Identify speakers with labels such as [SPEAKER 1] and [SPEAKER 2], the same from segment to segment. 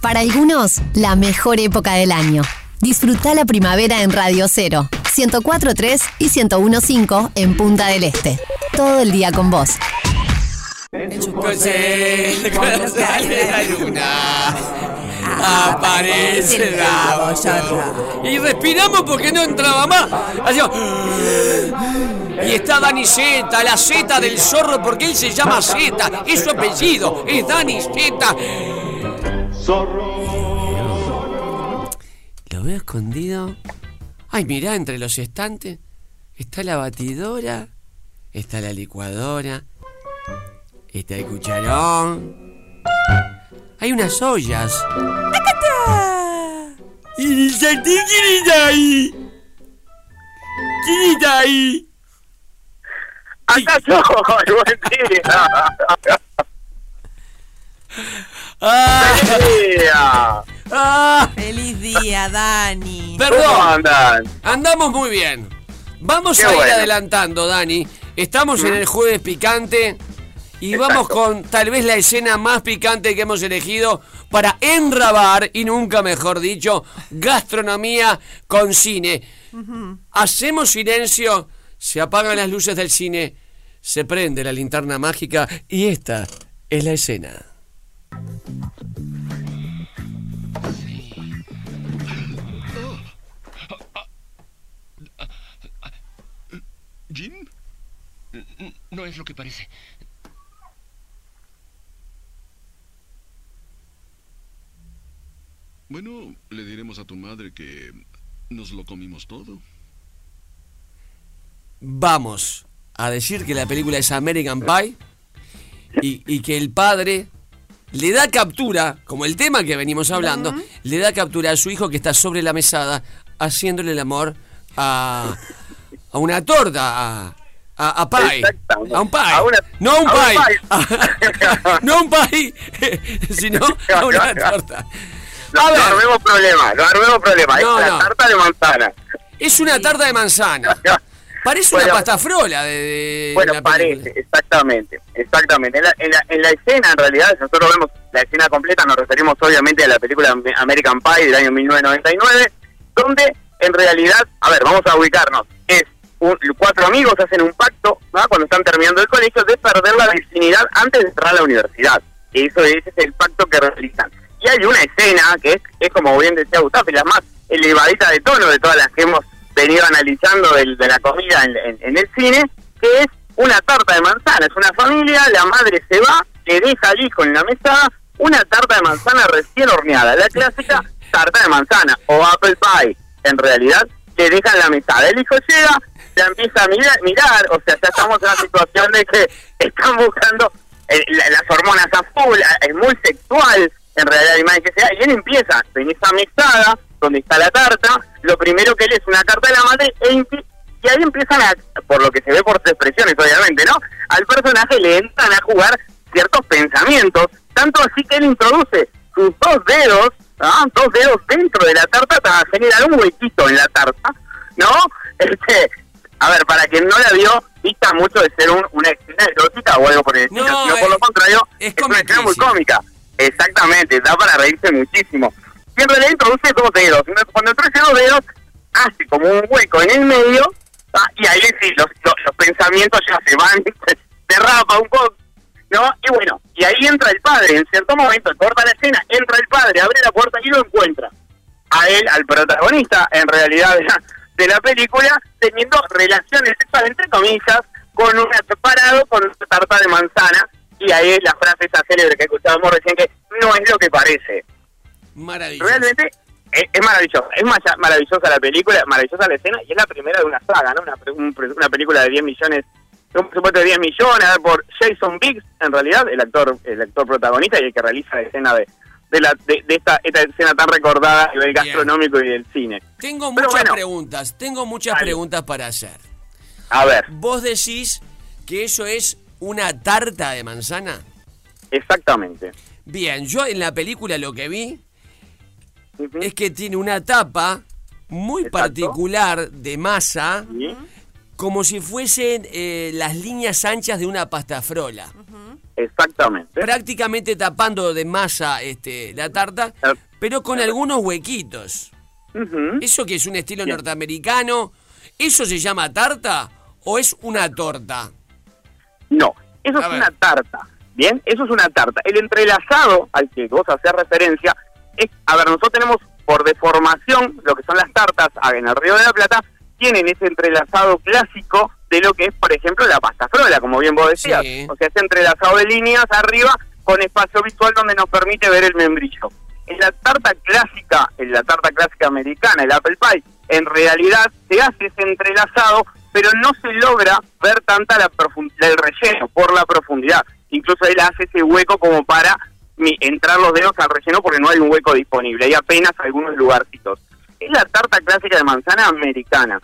[SPEAKER 1] Para algunos, la mejor época del año. Disfruta la primavera en Radio Cero, 104.3 y 101.5 en Punta del Este. Todo el día con vos.
[SPEAKER 2] Cuando sale la luna, aparece la. Y respiramos porque no entraba más. Hacíamos- Y está Dani Zeta, la Z del zorro, porque él se llama Zeta. Es su apellido, es Dani Zeta. Lo veo escondido. Ay, mirá, entre los estantes está la batidora, está la licuadora, está el cucharón. Hay unas ollas. ¿Y el sartén quién está ahí? ¿Quién está ahí?
[SPEAKER 3] Acá estoy, buen día.
[SPEAKER 2] ¡Ah!
[SPEAKER 3] Buen día.
[SPEAKER 2] ¡Ah!
[SPEAKER 4] Feliz día, Dani.
[SPEAKER 3] ¿Cómo
[SPEAKER 2] Perdón,
[SPEAKER 3] andan?
[SPEAKER 2] andamos muy bien. Vamos
[SPEAKER 3] Qué
[SPEAKER 2] a ir
[SPEAKER 3] bueno.
[SPEAKER 2] adelantando, Dani. Estamos en el jueves picante y vamos con tal vez la escena más picante que hemos elegido para enrabar, y nunca mejor dicho, gastronomía con cine. Hacemos silencio, se apagan las luces del cine, se prende la linterna mágica y esta es la escena.
[SPEAKER 5] No es lo que parece. Bueno, le diremos a tu madre que nos lo comimos todo.
[SPEAKER 2] vamos a decir que la película es American Pie y, y que el padre le da captura, como el tema que venimos hablando, le da captura a su hijo que está sobre la mesada haciéndole el amor a, a una torta, a, a, a pie, a un pie,
[SPEAKER 3] A una-
[SPEAKER 2] no a un
[SPEAKER 3] un
[SPEAKER 2] pie,
[SPEAKER 3] pie.
[SPEAKER 2] no un pie, sino a una torta.
[SPEAKER 3] No,
[SPEAKER 2] A
[SPEAKER 3] no
[SPEAKER 2] ver,
[SPEAKER 3] armemos problema, no armemos problema.
[SPEAKER 2] No,
[SPEAKER 3] es
[SPEAKER 2] no.
[SPEAKER 3] la tarta de manzana.
[SPEAKER 2] es una tarta de manzana. Parece una
[SPEAKER 3] Bueno,
[SPEAKER 2] pasta frola de, de
[SPEAKER 3] Bueno,
[SPEAKER 2] la
[SPEAKER 3] parece, exactamente, exactamente. En la, en, la, en la escena, en realidad, nosotros vemos la escena completa, nos referimos obviamente a la película Am- American Pie del año 1999, donde en realidad, a ver, vamos a ubicarnos, un- cuatro amigos hacen un pacto, cuando están terminando el colegio, de perder la virginidad antes de entrar a la universidad. Eso es el pacto que realizan. Y hay una escena que es, es como bien decía Gustavo, y la más elevadita de tono de todas las que hemos venido analizando del- de, la comida en, en- en el cine, que es una tarta de manzana. Es una familia, la madre se va, le deja al hijo en la mesa una tarta de manzana recién horneada, la clásica tarta de manzana o apple pie. En realidad, le dejan la mesada. El hijo llega, la empieza a mirar, mirar o sea, ya estamos en una situación de que están buscando eh, la- las hormonas a full, es muy sexual en realidad la imagen que sea, y él empieza en esa mesada donde está la tarta, lo primero que él es una carta de la madre e y ahí empiezan a, por lo que se ve por sus expresiones obviamente, ¿no? Al personaje le entran a jugar ciertos pensamientos, tanto así que él introduce sus dos dedos, ¿ah? dos dedos dentro de la tarta para generar un huequito en la tarta, ¿no? Este, a ver, para quien no la vio, dista mucho de ser un- una escena erótica o algo por el estilo,
[SPEAKER 2] No,
[SPEAKER 3] sino por
[SPEAKER 2] es-
[SPEAKER 3] lo contrario,
[SPEAKER 2] es
[SPEAKER 3] es, una escena muy cómica. Exactamente, da para reírse muchísimo. Y en realidad introduce dos dedos. Cuando introduce dos dedos, hace como un hueco en el medio, ah, y ahí sí, los, los, los pensamientos ya se van, se un poco, ¿no? Y bueno, y ahí entra el padre, en cierto momento, corta la escena, entra el padre, abre la puerta y lo encuentra. A él, al protagonista, en realidad, de la, película, teniendo relaciones sexuales, entre comillas, con una separado con una tarta de manzana, y ahí es la frase esa célebre que escuchábamos recién, que no es lo que parece.
[SPEAKER 2] Maravilloso.
[SPEAKER 3] Realmente es, es maravilloso, es maravillosa la película, maravillosa la escena y es la primera de una saga, ¿no? Una, un una película de 10 millones, un presupuesto de 10 millones por Jason Biggs, en realidad, el actor el actor protagonista y el que realiza la escena de de, la, de, de esta, esta escena tan recordada a nivel
[SPEAKER 2] Bien.
[SPEAKER 3] gastronómico y del cine.
[SPEAKER 2] Tengo
[SPEAKER 3] Pero
[SPEAKER 2] muchas
[SPEAKER 3] bueno.
[SPEAKER 2] preguntas, tengo muchas
[SPEAKER 3] Dale.
[SPEAKER 2] preguntas para hacer.
[SPEAKER 3] A ver,
[SPEAKER 2] ¿Vos decís que eso es una tarta de manzana?
[SPEAKER 3] exactamente.
[SPEAKER 2] Bien, yo en la película lo que vi es que tiene una tapa muy
[SPEAKER 3] Exacto.
[SPEAKER 2] particular de masa,
[SPEAKER 3] Sí,
[SPEAKER 2] como si fuesen eh, las líneas anchas de una pasta frola.
[SPEAKER 3] Exactamente.
[SPEAKER 2] prácticamente tapando de masa este, la tarta,
[SPEAKER 3] Ah.
[SPEAKER 2] pero con algunos huequitos. ¿Eso que es un estilo
[SPEAKER 3] Bien.
[SPEAKER 2] norteamericano? ¿Eso se llama tarta o es una torta?
[SPEAKER 3] No, eso
[SPEAKER 2] A
[SPEAKER 3] es
[SPEAKER 2] ver.
[SPEAKER 3] una tarta. Bien, eso es una tarta. El entrelazado al que vos hacés referencia es, a ver, nosotros tenemos por deformación lo que son las tartas en el Río de la Plata, tienen ese entrelazado clásico de lo que es, por ejemplo, la pasta frola, como bien vos decías.
[SPEAKER 2] Sí.
[SPEAKER 3] O sea, ese entrelazado de líneas arriba con espacio visual donde nos permite ver el membrillo. En la tarta clásica, en la tarta clásica americana, el apple pie, en realidad se hace ese entrelazado, pero no se logra ver tanta la profundidad del relleno por la profundidad. Incluso él hace ese hueco como para mi- entrar los dedos al relleno porque no hay un hueco disponible, hay apenas algunos lugarcitos. Es la tarta clásica de manzana americana.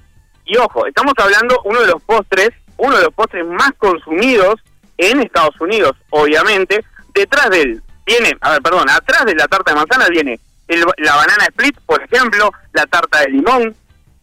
[SPEAKER 3] Y ojo, estamos hablando uno de los postres, uno de los postres más consumidos en Estados Unidos, obviamente. Detrás de él viene, a ver, perdón, atrás de la tarta de manzana viene el- la banana split, por ejemplo, la tarta de limón,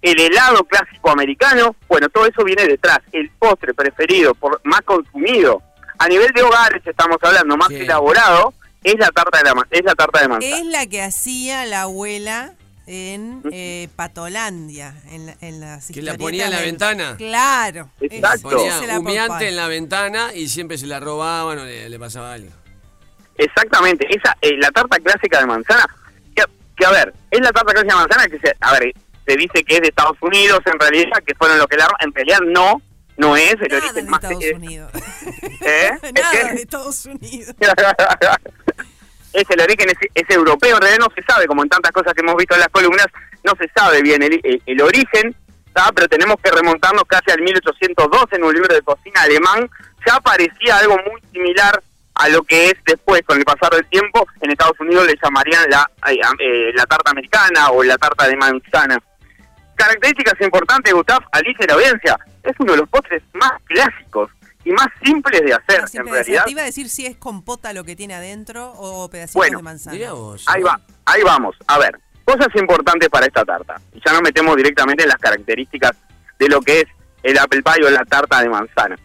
[SPEAKER 3] el helado clásico americano, bueno, todo eso viene detrás. El postre preferido, por más consumido, a nivel de hogares estamos hablando, más elaborado, es la tarta de la es la tarta de manzana.
[SPEAKER 4] Es la que hacía la abuela en eh, Patolandia, en, la- en las
[SPEAKER 2] ¿Que la ponía en la
[SPEAKER 4] del-
[SPEAKER 2] ventana?
[SPEAKER 4] Claro.
[SPEAKER 3] Exacto.
[SPEAKER 2] Ponía
[SPEAKER 4] es
[SPEAKER 2] humeante en la ventana y siempre se la robaban o le, le pasaba algo.
[SPEAKER 3] Exactamente, esa eh, la tarta clásica de manzana, que, que, a ver, es la tarta clásica de manzana que se, a ver, se dice que es de Estados Unidos en realidad, que fueron los que la en realidad no, no es el
[SPEAKER 4] Nada
[SPEAKER 3] origen
[SPEAKER 4] de
[SPEAKER 3] más
[SPEAKER 4] Estados Unidos.
[SPEAKER 3] ¿Eh?
[SPEAKER 4] Nada
[SPEAKER 3] ¿Qué?
[SPEAKER 4] de Estados Unidos.
[SPEAKER 3] es el origen es, europeo, en realidad no se sabe, como en tantas cosas que hemos visto en las columnas, no se sabe bien el, el- el origen, ¿tá? pero tenemos que remontarnos casi al 1802 en un libro de cocina alemán, ya parecía algo muy similar a lo que es después, con el pasar del tiempo, en Estados Unidos le llamarían la, eh, la tarta americana o la tarta de manzana. Características importantes, Gustav, Alicia la audiencia, es uno de los postres más clásicos y más simples de hacer, en realidad.
[SPEAKER 4] Te iba a decir si es compota lo que tiene adentro o pedacitos
[SPEAKER 3] Bueno,
[SPEAKER 4] de manzana.
[SPEAKER 2] Vos.
[SPEAKER 3] Ahí va, ahí vamos. A ver, cosas importantes para esta tarta. Y ya nos metemos directamente en las características de lo que es el apple pie o la tarta de manzana.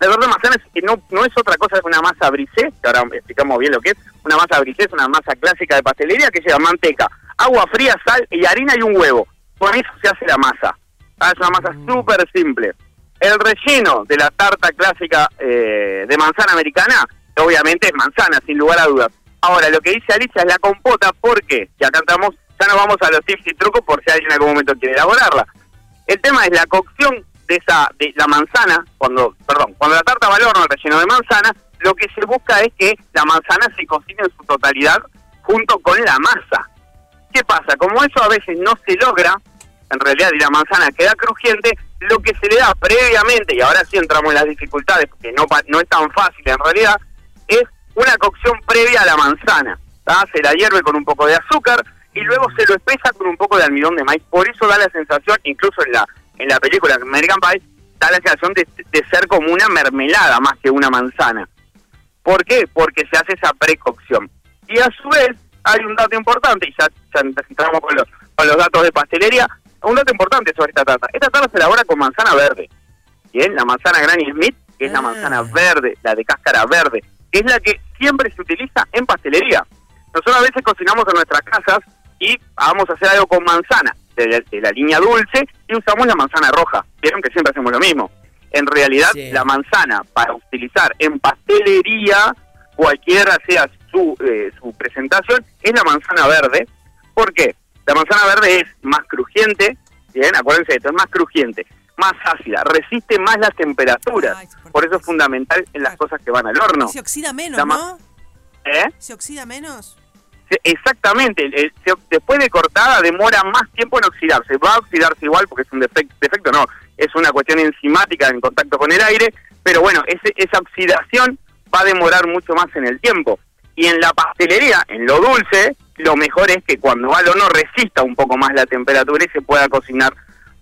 [SPEAKER 3] La tarta de manzana es que no, no es otra cosa que una masa brisé, que ahora explicamos bien lo que es. Una masa brisé es una masa clásica de pastelería que lleva manteca, agua fría, sal y harina y un huevo. Con eso se hace la masa. Ah, Es una masa súper simple. El relleno de la tarta clásica eh, de manzana americana, obviamente es manzana, sin lugar a dudas. Ahora, lo que dice Alicia es la compota, porque ya cantamos, ya nos vamos a los tips y trucos por si alguien en algún momento quiere elaborarla. El tema es la cocción de esa de la manzana, cuando, perdón, cuando la tarta va al horno relleno de manzana, lo que se busca es que la manzana se cocine en su totalidad junto con la masa. ¿Qué pasa? Como eso a veces no se logra, en realidad y la manzana queda crujiente, lo que se le da previamente, y ahora sí entramos en las dificultades, porque no, no es tan fácil en realidad, es una cocción previa a la manzana. Se la hierve con un poco de azúcar y luego se lo espesa con un poco de almidón de maíz. Por eso da la sensación, incluso en la, en la película American Pie, da la sensación de, de ser como una mermelada más que una manzana. ¿Por qué? Porque se hace esa precocción. Y a su vez, hay un dato importante, y ya, ya entramos con los, con los datos de pastelería, un dato importante sobre esta tarta. Esta tarta se elabora con manzana verde. Bien, la manzana Granny Smith, que es la
[SPEAKER 4] Ah.
[SPEAKER 3] manzana verde, la de cáscara verde, que es la que siempre se utiliza en pastelería. Nosotros a veces cocinamos en nuestras casas y vamos a hacer algo con manzana, de la, de la línea dulce, y usamos la manzana roja. Vieron que siempre hacemos lo mismo. En realidad,
[SPEAKER 2] Sí.
[SPEAKER 3] la manzana para utilizar en pastelería, cualquiera sea su, eh, su presentación, es la manzana verde. ¿Por qué? La manzana verde es más crujiente, bien, acuérdense de esto, es más crujiente, más ácida, resiste más las temperaturas.
[SPEAKER 4] Ay,
[SPEAKER 3] Por eso es fundamental en las cosas que van al horno.
[SPEAKER 4] Se oxida menos, ¿no?
[SPEAKER 3] ¿Eh?
[SPEAKER 4] Se oxida menos.
[SPEAKER 3] Se- Exactamente, el- el- se- después de cortada demora más tiempo en oxidarse. Va a oxidarse igual porque es un defecto, defecto no, es una cuestión enzimática en contacto con el aire, pero bueno, ese- esa oxidación va a demorar mucho más en el tiempo. Y en la pastelería, en lo dulce, lo mejor es que cuando va al horno resista un poco más la temperatura y se pueda cocinar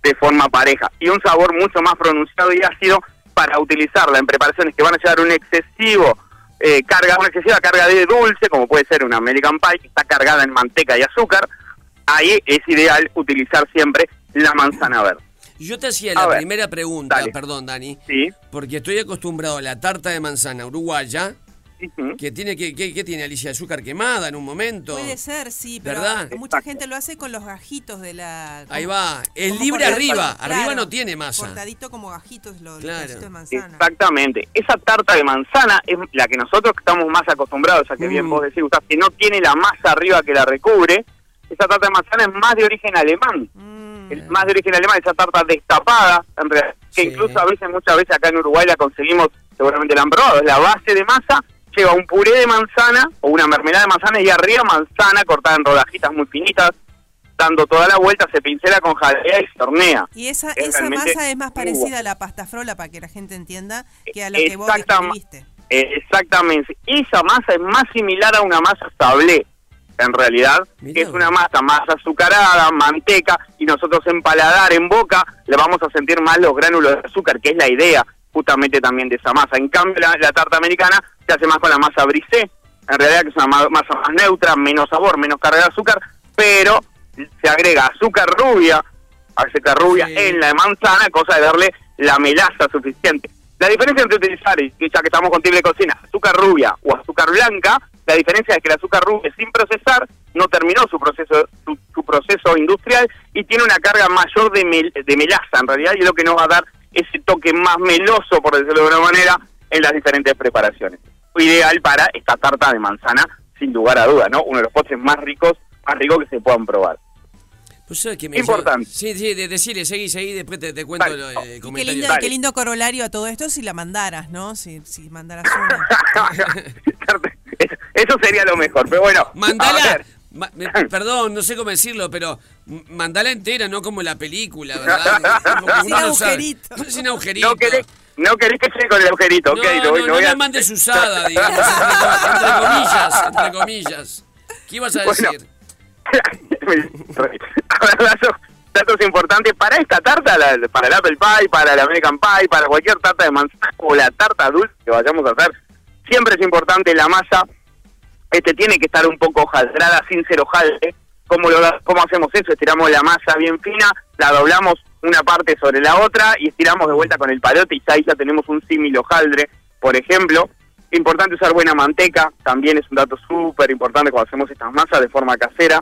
[SPEAKER 3] de forma pareja. Y un sabor mucho más pronunciado y ácido para utilizarla en preparaciones que van a llevar un excesivo eh, carga, una excesiva carga de dulce, como puede ser una American Pie, que está cargada en manteca y azúcar, ahí es ideal utilizar siempre la manzana verde.
[SPEAKER 2] Yo te hacía
[SPEAKER 3] A
[SPEAKER 2] la
[SPEAKER 3] ver,
[SPEAKER 2] primera pregunta,
[SPEAKER 3] dale.
[SPEAKER 2] perdón, Dani,
[SPEAKER 3] Sí.
[SPEAKER 2] porque estoy acostumbrado a la tarta de manzana uruguaya, Que tiene que, que, que tiene Alicia azúcar quemada en un momento.
[SPEAKER 4] Puede ser, sí, pero
[SPEAKER 2] ¿Verdad?
[SPEAKER 4] mucha
[SPEAKER 3] Exacto.
[SPEAKER 4] gente lo hace con los gajitos de la...
[SPEAKER 2] Ahí va, es libre arriba, arriba no tiene masa.
[SPEAKER 4] Cortadito como gajitos, los, los
[SPEAKER 2] Claro.
[SPEAKER 4] de manzana.
[SPEAKER 3] Exactamente. Esa tarta de manzana es la que nosotros estamos más acostumbrados, a que bien
[SPEAKER 2] Mm.
[SPEAKER 3] vos decís, Gustavo, que no tiene la masa arriba que la recubre. Esa tarta de manzana es más de origen alemán.
[SPEAKER 4] Mm.
[SPEAKER 3] Es más de origen alemán, esa tarta destapada, en realidad, que
[SPEAKER 2] Sí.
[SPEAKER 3] incluso a veces, muchas veces acá en Uruguay la conseguimos, seguramente la han probado, es la base de masa, lleva un puré de manzana o una mermelada de manzana y arriba manzana cortada en rodajitas muy finitas, dando toda la vuelta, se pincela con jalea y se hornea.
[SPEAKER 4] Y esa,
[SPEAKER 3] Es
[SPEAKER 4] esa masa es más parecida a la pasta frola, para que la gente entienda, que a lo que vos describiste.
[SPEAKER 3] Eh, exactamente. Esa masa es más similar a una masa sablé, en realidad,
[SPEAKER 2] Mirá
[SPEAKER 3] que es una masa más azucarada, manteca, y nosotros en paladar, en boca, le vamos a sentir más los gránulos de azúcar, que es la idea justamente también de esa masa. En cambio, la, la tarta americana se hace más con la masa brisé, en realidad que es una ma- masa más neutra, menos sabor, menos carga de azúcar, pero se agrega azúcar rubia, azúcar rubia
[SPEAKER 2] Sí.
[SPEAKER 3] en la manzana, cosa de darle la melaza suficiente. La diferencia entre utilizar, y ya que estamos con tip de cocina, azúcar rubia o azúcar blanca, la diferencia es que el azúcar rubia sin procesar no terminó su proceso su, su proceso industrial y tiene una carga mayor de, mel- de melaza en realidad y es lo que nos va a dar ese toque más meloso, por decirlo de alguna manera, en las diferentes preparaciones. Ideal para esta tarta de manzana, sin lugar a duda, ¿no? Uno de los postres más ricos, más ricos que se puedan probar.
[SPEAKER 2] Pues, ¿sabes qué me
[SPEAKER 3] Importante.
[SPEAKER 2] Sí, sí, de, decirle, seguí, seguí, después te, te cuento el
[SPEAKER 4] Y qué
[SPEAKER 2] comentario.
[SPEAKER 4] lindo,
[SPEAKER 3] Dale.
[SPEAKER 4] qué lindo corolario a todo esto si la mandaras, ¿no? Si, si mandaras una.
[SPEAKER 3] Eso- Eso sería lo mejor, pero bueno.
[SPEAKER 2] Mandala,
[SPEAKER 3] ver.
[SPEAKER 2] ma- me- perdón, no sé cómo decirlo, pero mandala entera, no como la película, ¿verdad?
[SPEAKER 4] Sin agujerito.
[SPEAKER 2] Sin agujerito.
[SPEAKER 3] No querés, no querés que llegue con el agujerito,
[SPEAKER 2] No,
[SPEAKER 3] ok,
[SPEAKER 2] no,
[SPEAKER 3] voy-
[SPEAKER 2] no
[SPEAKER 3] lo voy
[SPEAKER 2] la
[SPEAKER 3] a-
[SPEAKER 2] mandes usada, digamos, entre, entre comillas, entre comillas. ¿Qué ibas a
[SPEAKER 3] Bueno.
[SPEAKER 2] decir?
[SPEAKER 3] Datos, datos importantes para esta tarta, la- para el Apple Pie, para el American Pie, para cualquier tarta de manzana o la tarta dulce que vayamos a hacer, siempre es importante la masa, este tiene que estar un poco hojaldrada sin ser hojaldre. ¿Cómo, lo, ¿Cómo hacemos eso? Estiramos la masa bien fina, la doblamos una parte sobre la otra y estiramos de vuelta con el palote y ahí ya tenemos un símil hojaldre, por ejemplo. Importante usar buena manteca, también es un dato súper importante cuando hacemos estas masas de forma casera.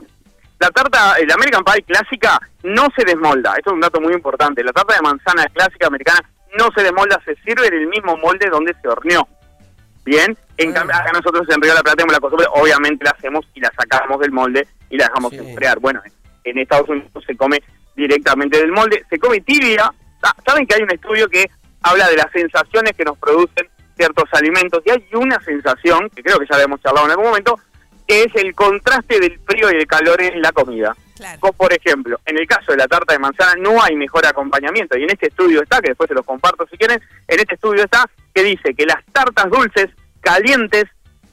[SPEAKER 3] La tarta, el American Pie clásica no se desmolda, esto es un dato muy importante. La tarta de manzana clásica americana no se desmolda, se sirve en el mismo molde donde se horneó. Bien, en cambio acá nosotros en Río de la Plata tenemos la costumbre, obviamente la hacemos y la sacamos del molde y la dejamos
[SPEAKER 2] Sí.
[SPEAKER 3] enfriar. Bueno, en Estados Unidos se come directamente del molde, se come tibia. Saben que hay un estudio que habla de las sensaciones que nos producen ciertos alimentos y hay una sensación, que creo que ya la hemos charlado en algún momento, que es el contraste del frío y el calor en la comida.
[SPEAKER 4] Claro.
[SPEAKER 3] Por ejemplo, en el caso de la tarta de manzana no hay mejor acompañamiento y en este estudio está, que después se los comparto si quieren, en este estudio está que dice que las tartas dulces calientes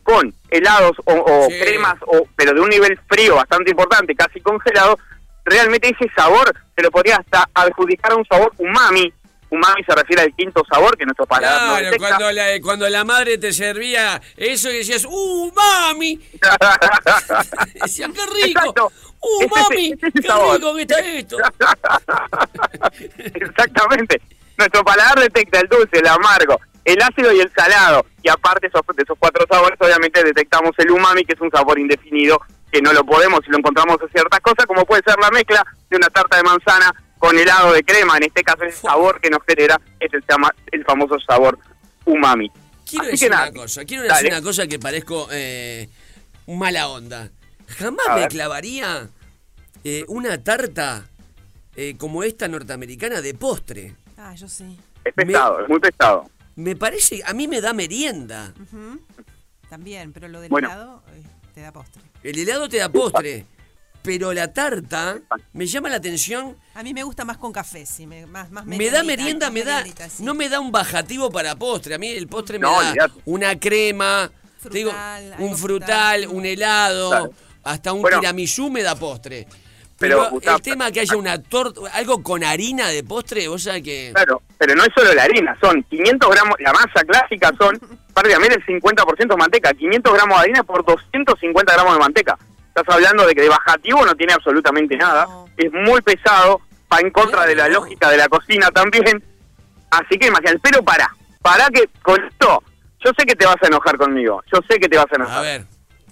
[SPEAKER 3] con helados o, o
[SPEAKER 2] Sí.
[SPEAKER 3] cremas, o, pero de un nivel frío bastante importante, casi congelado, realmente ese sabor se lo podría hasta adjudicar a un sabor umami. Umami se refiere al quinto sabor que nuestro paladar no
[SPEAKER 2] Claro,
[SPEAKER 3] detecta.
[SPEAKER 2] cuando la, cuando la madre te servía eso y decías, ¡uh, mami! Decía, ¡qué rico!
[SPEAKER 3] Exacto.
[SPEAKER 2] ¡Uh,
[SPEAKER 3] Es ese-
[SPEAKER 2] mami!
[SPEAKER 3] es
[SPEAKER 2] ¡Qué
[SPEAKER 3] sabor.
[SPEAKER 2] rico que está esto!
[SPEAKER 3] Exactamente. Nuestro paladar detecta el dulce, el amargo, el ácido y el salado. Y aparte esos- de esos cuatro sabores, obviamente detectamos el umami, que es un sabor indefinido, que no lo podemos si lo encontramos en ciertas cosas, como puede ser la mezcla de una tarta de manzana con helado de crema. En este caso, el sabor que nos genera es el, famoso sabor umami.
[SPEAKER 2] Quiero
[SPEAKER 3] Así
[SPEAKER 2] decir
[SPEAKER 3] que nada,
[SPEAKER 2] una cosa, quiero
[SPEAKER 3] dale.
[SPEAKER 2] decir una cosa que parezco eh, mala onda. Jamás me clavaría eh, una tarta eh, como esta norteamericana de postre.
[SPEAKER 4] Ah, yo sí.
[SPEAKER 3] Es pesado, es muy pesado.
[SPEAKER 2] Me parece, a mí me da merienda.
[SPEAKER 4] También, pero lo del
[SPEAKER 3] Bueno.
[SPEAKER 4] helado eh, te da postre.
[SPEAKER 2] El helado te da postre, pero la tarta me llama la atención.
[SPEAKER 4] A mí me gusta más con café, sí. Me, más, más
[SPEAKER 2] Me da merienda, me da,
[SPEAKER 4] sí.
[SPEAKER 2] no me da un bajativo para postre. A mí el postre me
[SPEAKER 3] No,
[SPEAKER 2] da una crema, te digo, un frutal,
[SPEAKER 4] frutal.
[SPEAKER 2] un helado,
[SPEAKER 3] Claro.
[SPEAKER 2] hasta un
[SPEAKER 3] Bueno.
[SPEAKER 2] tiramisú me da postre.
[SPEAKER 3] Pero,
[SPEAKER 2] Pero,
[SPEAKER 3] Gustavo,
[SPEAKER 2] el tema que haya una torta, algo con harina de postre, vos sabés que...
[SPEAKER 3] Claro, pero no es solo la harina, son 500 gramos, la masa clásica son prácticamente el 50% manteca, 500 gramos de harina por 250 gramos de manteca. Estás hablando de que de bajativo no tiene absolutamente nada,
[SPEAKER 4] No.
[SPEAKER 3] es muy pesado, va en contra de la lógica de la cocina también. Así que imagínate, pero para, para que con esto, yo sé que te vas a enojar conmigo, yo sé que te vas a enojar.
[SPEAKER 2] A ver.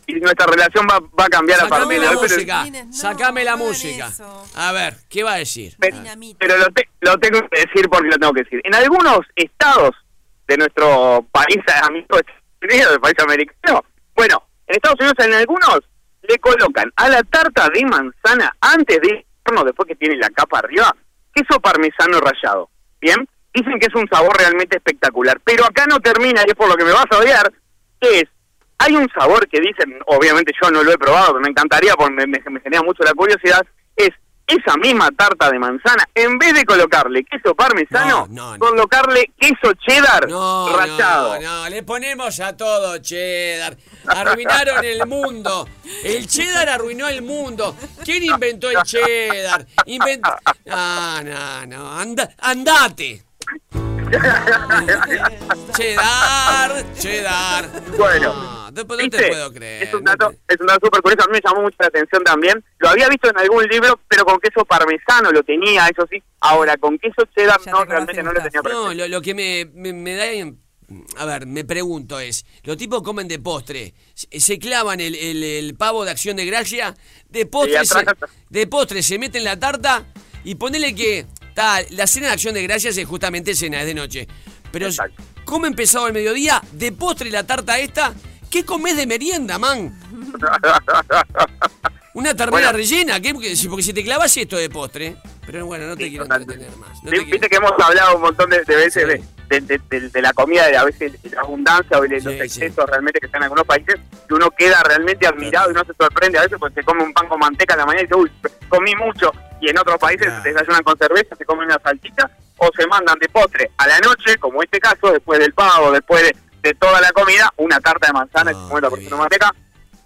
[SPEAKER 3] Y nuestra relación va, va a cambiar a
[SPEAKER 2] Sacame
[SPEAKER 3] partir de
[SPEAKER 2] la
[SPEAKER 3] hoy, pero-
[SPEAKER 2] música.
[SPEAKER 4] No,
[SPEAKER 2] Sacame la música.
[SPEAKER 4] eso.
[SPEAKER 2] A ver, ¿qué va a decir?
[SPEAKER 3] Pe-
[SPEAKER 4] Dinamita.
[SPEAKER 3] Pero lo, te- lo tengo que decir porque lo tengo que decir. En algunos estados de nuestro país, amigo Unidos, del país americano, bueno, en Estados Unidos en algunos le colocan a la tarta de manzana antes de horno, después que tiene la capa arriba, queso parmesano rallado. ¿Bien? Dicen que es un sabor realmente espectacular. Pero acá no termina, y es por lo que me vas a odiar, que es hay un sabor que dicen, obviamente yo no lo he probado, pero me encantaría porque me, me- genera mucho la curiosidad, esa misma tarta de manzana, en vez de colocarle queso parmesano,
[SPEAKER 2] No, no, no.
[SPEAKER 3] colocarle queso cheddar
[SPEAKER 2] No,
[SPEAKER 3] rallado.
[SPEAKER 2] no, no, le ponemos a todo cheddar. Arruinaron el mundo. El cheddar arruinó el mundo. ¿Quién inventó el cheddar? Ah, no, no, anda, andate. Cheddar, cheddar.
[SPEAKER 3] Bueno,
[SPEAKER 2] No, después no te
[SPEAKER 3] ¿Viste?
[SPEAKER 2] puedo creer.
[SPEAKER 3] Es un
[SPEAKER 2] no
[SPEAKER 3] dato,
[SPEAKER 2] te-
[SPEAKER 3] es un dato súper curioso, a mí me llamó mucho la atención también. Lo había visto en algún libro, pero con queso parmesano lo tenía, eso sí. Ahora, con queso cheddar
[SPEAKER 4] Ya
[SPEAKER 3] no,
[SPEAKER 4] te
[SPEAKER 3] realmente no lo tenía
[SPEAKER 2] No,
[SPEAKER 3] presente.
[SPEAKER 2] lo, lo que me, me, me da... A ver, me pregunto es, los tipos comen de postre, se, se clavan el, el- el pavo de acción de gracia, de postre, se,
[SPEAKER 3] atrás-
[SPEAKER 2] de postre se mete en la tarta y ponele que ta, la cena de acción de gracias es justamente cena, es de noche. Pero
[SPEAKER 3] Exacto.
[SPEAKER 2] comen pesado el mediodía, de postre la tarta esta, ¿qué comes de merienda, man? Una ternera
[SPEAKER 3] Bueno.
[SPEAKER 2] rellena, ¿qué? Porque, si- porque si te clavas esto de postre, pero bueno, no te
[SPEAKER 3] Sí,
[SPEAKER 2] quiero entretener más. no
[SPEAKER 3] Sí, Viste
[SPEAKER 2] quiero-
[SPEAKER 3] que hemos hablado un montón de, de veces
[SPEAKER 2] Sí.
[SPEAKER 3] de, de- de- de la comida, de a veces la abundancia o de los excesos realmente que están en algunos países, que uno queda realmente admirado y no se sorprende a veces porque se come un pan con manteca en la mañana y dice, uy, comí mucho. Y en otros países
[SPEAKER 2] Claro.
[SPEAKER 3] se desayunan con cerveza, se comen una salchicha o se mandan de postre a la noche, como este caso, después del pavo, después de, de toda la comida, una tarta de manzana y 50%
[SPEAKER 2] qué
[SPEAKER 3] de manteca.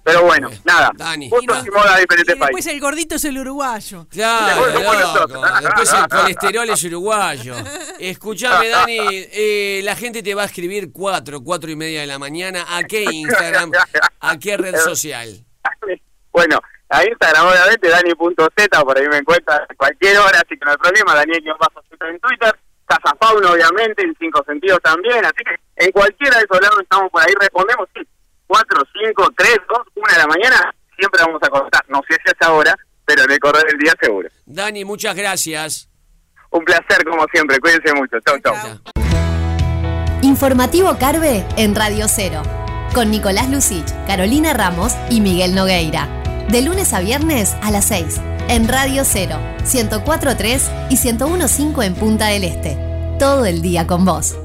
[SPEAKER 3] Pero bueno, nada,
[SPEAKER 2] Dani.
[SPEAKER 3] gustos
[SPEAKER 2] Y
[SPEAKER 3] y modas de
[SPEAKER 4] Y después
[SPEAKER 3] países.
[SPEAKER 4] el gordito es el uruguayo.
[SPEAKER 2] Claro, loco. Después el colesterol es uruguayo. Escuchame, Dani, eh, la gente te va a escribir 4, 4 y media de la mañana. ¿A qué Instagram? ¿A qué red social?
[SPEAKER 3] Bueno, a Instagram obviamente, Dani.z, por ahí me encuentras a cualquier hora, así que no hay problema, Daniel bajo en Twitter, Casa Fauna obviamente, en Cinco Sentidos también, así que en cualquiera de esos lados estamos por ahí, respondemos, sí, 4, 5, 3, 2, 1 de la mañana, siempre vamos a contar, no sé si es ahora, pero en el correr del día seguro.
[SPEAKER 2] Dani, muchas gracias.
[SPEAKER 3] Un placer como siempre, cuídense mucho, chau, chau.
[SPEAKER 4] Chau.
[SPEAKER 1] Informativo Carve en Radio Cero. Con Nicolás Lucich, Carolina Ramos y Miguel Nogueira. De lunes a viernes a las 6. En Radio Cero, 104.3 y 101.5 en Punta del Este. Todo el día con vos.